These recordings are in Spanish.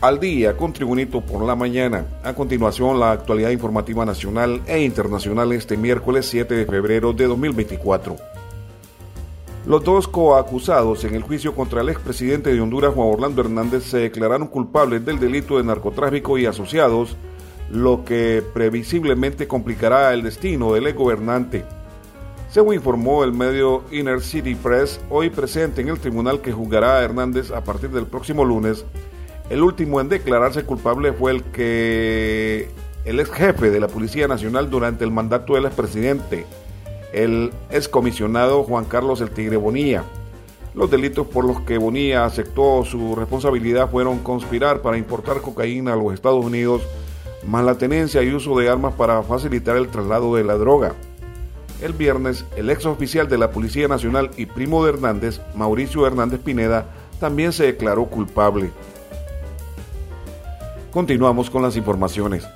al día con Tribunito por la mañana. A continuación, la actualidad informativa nacional e internacional este miércoles 7 de febrero de 2024. Los dos coacusados en el juicio contra el expresidente de Honduras, Juan Orlando Hernández, se declararon culpables del delito de narcotráfico y asociados, lo que previsiblemente complicará el destino del gobernante. Según informó el medio Inner City Press, hoy presente en el tribunal que juzgará a Hernández a partir del próximo lunes, el último en declararse culpable fue el que el ex jefe de la Policía Nacional durante el mandato del expresidente, el excomisionado Juan Carlos El Tigre Bonilla. Los delitos por los que Bonilla aceptó su responsabilidad fueron conspirar para importar cocaína a los Estados Unidos, más la tenencia y uso de armas para facilitar el traslado de la droga. El viernes, el ex oficial de la Policía Nacional y primo de Hernández, Mauricio Hernández Pineda, también se declaró culpable. Continuamos con las informaciones.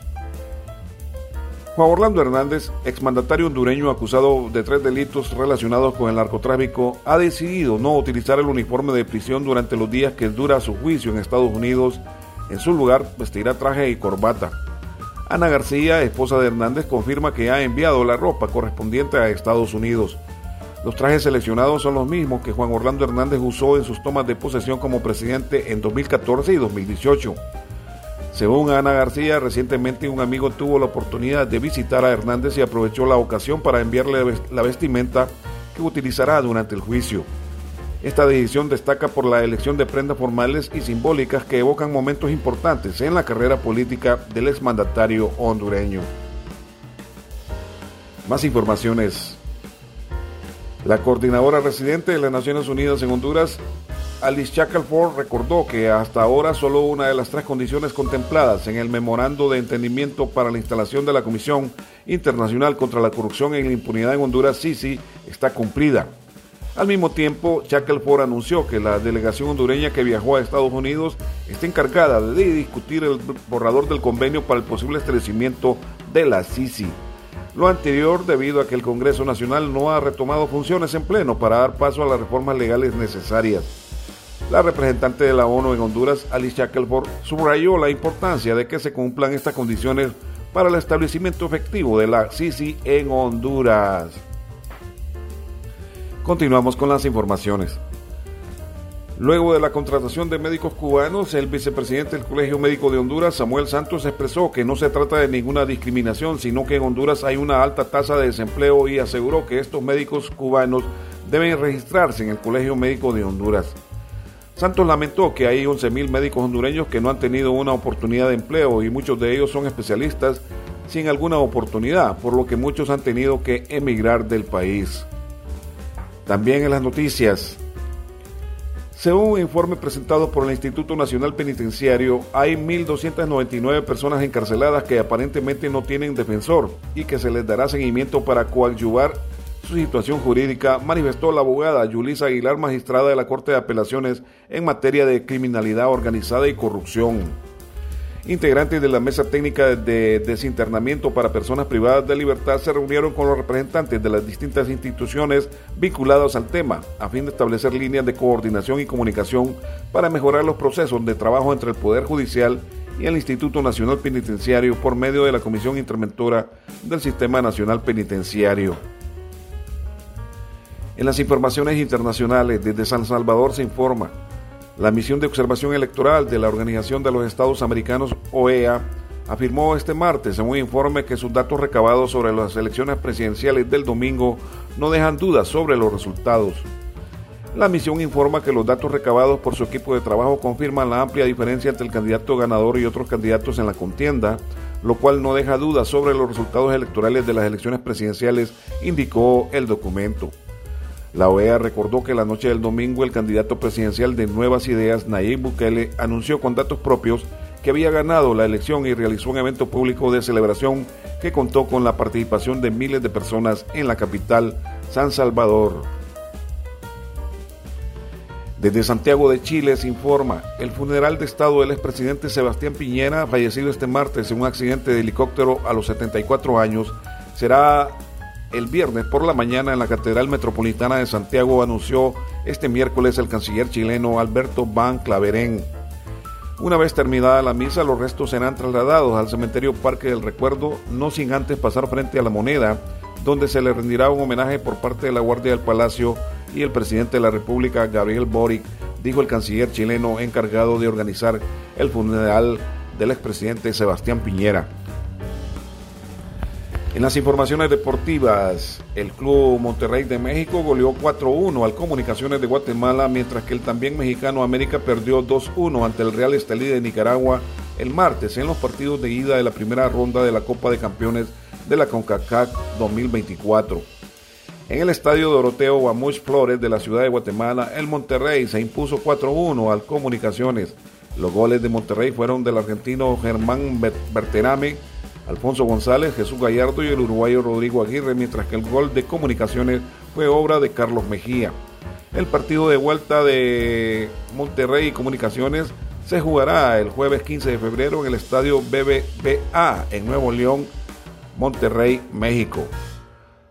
Juan Orlando Hernández, exmandatario hondureño acusado de tres delitos relacionados con el narcotráfico, ha decidido no utilizar el uniforme de prisión durante los días que dura su juicio en Estados Unidos. En su lugar, vestirá traje y corbata. Ana García, esposa de Hernández, confirma que ha enviado la ropa correspondiente a Estados Unidos. Los trajes seleccionados son los mismos que Juan Orlando Hernández usó en sus tomas de posesión como presidente en 2014 y 2018. Según Ana García, recientemente un amigo tuvo la oportunidad de visitar a Hernández y aprovechó la ocasión para enviarle la vestimenta que utilizará durante el juicio. Esta decisión destaca por la elección de prendas formales y simbólicas que evocan momentos importantes en la carrera política del exmandatario hondureño. Más informaciones. La coordinadora residente de las Naciones Unidas en Honduras Alice Shackelford recordó que hasta ahora solo una de las tres condiciones contempladas en el memorando de entendimiento para la instalación de la Comisión Internacional contra la Corrupción y la Impunidad en Honduras, SISI, está cumplida. Al mismo tiempo, Shackelford anunció que la delegación hondureña que viajó a Estados Unidos está encargada de discutir el borrador del convenio para el posible establecimiento de la SISI. Lo anterior debido a que el Congreso Nacional no ha retomado funciones en pleno para dar paso a las reformas legales necesarias. La representante de la ONU en Honduras, Alice Shackelford, subrayó la importancia de que se cumplan estas condiciones para el establecimiento efectivo de la CICI en Honduras. Continuamos con las informaciones. Luego de la contratación de médicos cubanos, el vicepresidente del Colegio Médico de Honduras, Samuel Santos, expresó que no se trata de ninguna discriminación, sino que en Honduras hay una alta tasa de desempleo y aseguró que estos médicos cubanos deben registrarse en el Colegio Médico de Honduras. Santos lamentó que hay 11.000 médicos hondureños que no han tenido una oportunidad de empleo y muchos de ellos son especialistas sin alguna oportunidad, por lo que muchos han tenido que emigrar del país. También en las noticias, según un informe presentado por el Instituto Nacional Penitenciario, hay 1.299 personas encarceladas que aparentemente no tienen defensor y que se les dará seguimiento para coadyuvar su situación jurídica, manifestó la abogada Yulisa Aguilar, magistrada de la Corte de Apelaciones en materia de criminalidad organizada y corrupción. Integrantes de la Mesa Técnica de Desinternamiento para Personas Privadas de Libertad se reunieron con los representantes de las distintas instituciones vinculadas al tema, a fin de establecer líneas de coordinación y comunicación para mejorar los procesos de trabajo entre el Poder Judicial y el Instituto Nacional Penitenciario por medio de la Comisión Interventora del Sistema Nacional Penitenciario. En las informaciones internacionales, desde San Salvador se informa, la misión de observación electoral de la Organización de los Estados Americanos, OEA, afirmó este martes en un informe que sus datos recabados sobre las elecciones presidenciales del domingo no dejan dudas sobre los resultados. La misión informa que los datos recabados por su equipo de trabajo confirman la amplia diferencia entre el candidato ganador y otros candidatos en la contienda, lo cual no deja dudas sobre los resultados electorales de las elecciones presidenciales, indicó el documento. La OEA recordó que la noche del domingo el candidato presidencial de Nuevas Ideas, Nayib Bukele, anunció con datos propios que había ganado la elección y realizó un evento público de celebración que contó con la participación de miles de personas en la capital, San Salvador. Desde Santiago de Chile se informa, el funeral de Estado del expresidente Sebastián Piñera, fallecido este martes en un accidente de helicóptero a los 74 años, será el viernes por la mañana en la Catedral Metropolitana de Santiago anunció este miércoles el canciller chileno Alberto Van Claverén. Una vez terminada la misa, los restos serán trasladados al cementerio Parque del Recuerdo, no sin antes pasar frente a la moneda, donde se le rendirá un homenaje por parte de la Guardia del Palacio y el presidente de la República, Gabriel Boric, dijo el canciller chileno encargado de organizar el funeral del expresidente Sebastián Piñera. En las informaciones deportivas, el Club Monterrey de México goleó 4-1 al Comunicaciones de Guatemala, mientras que el también mexicano América perdió 2-1 ante el Real Estelí de Nicaragua el martes en los partidos de ida de la primera ronda de la Copa de Campeones de la CONCACAF 2024. En el estadio Doroteo Guamuch Flores de la ciudad de Guatemala, el Monterrey se impuso 4-1 al Comunicaciones. Los goles de Monterrey fueron del argentino Germán Berterame, Alfonso González, Jesús Gallardo y el uruguayo Rodrigo Aguirre, mientras que el gol de comunicaciones fue obra de Carlos Mejía. El partido de vuelta de Monterrey y Comunicaciones se jugará el jueves 15 de febrero en el estadio BBVA en Nuevo León, Monterrey, México.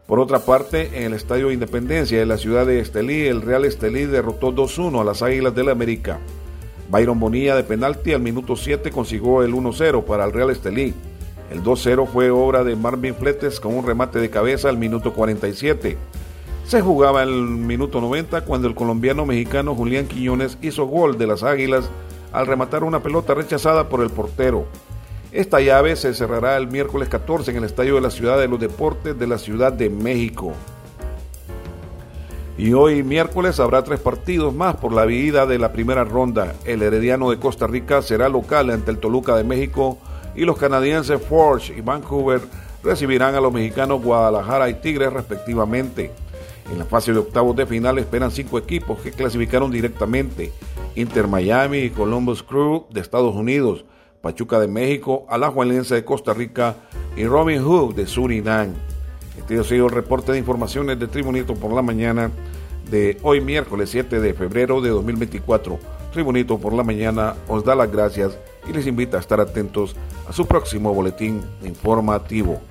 Por otra parte, en el estadio Independencia de la ciudad de Estelí, el Real Estelí derrotó 2-1 a las Águilas del la América. Byron Bonilla de penalti al minuto 7 consiguió el 1-0 para el Real Estelí. El 2-0 fue obra de Marvin Fletes con un remate de cabeza al minuto 47. Se jugaba el minuto 90 cuando el colombiano mexicano Julián Quiñones hizo gol de las Águilas al rematar una pelota rechazada por el portero. Esta llave se cerrará el miércoles 14 en el Estadio de la Ciudad de los Deportes de la Ciudad de México. Y hoy miércoles habrá tres partidos más por la vida de la primera ronda. El Herediano de Costa Rica será local ante el Toluca de México y los canadienses Forge y Vancouver recibirán a los mexicanos Guadalajara y Tigres respectivamente. En la fase de octavos de final esperan cinco equipos que clasificaron directamente. Inter Miami y Columbus Crew de Estados Unidos, Pachuca de México, Alajuelense de Costa Rica y Robin Hood de Surinam. Este ha sido el reporte de informaciones de Tribunito por la mañana de hoy miércoles 7 de febrero de 2024. Tribunito por la mañana os da las gracias y les invita a estar atentos a su próximo boletín informativo.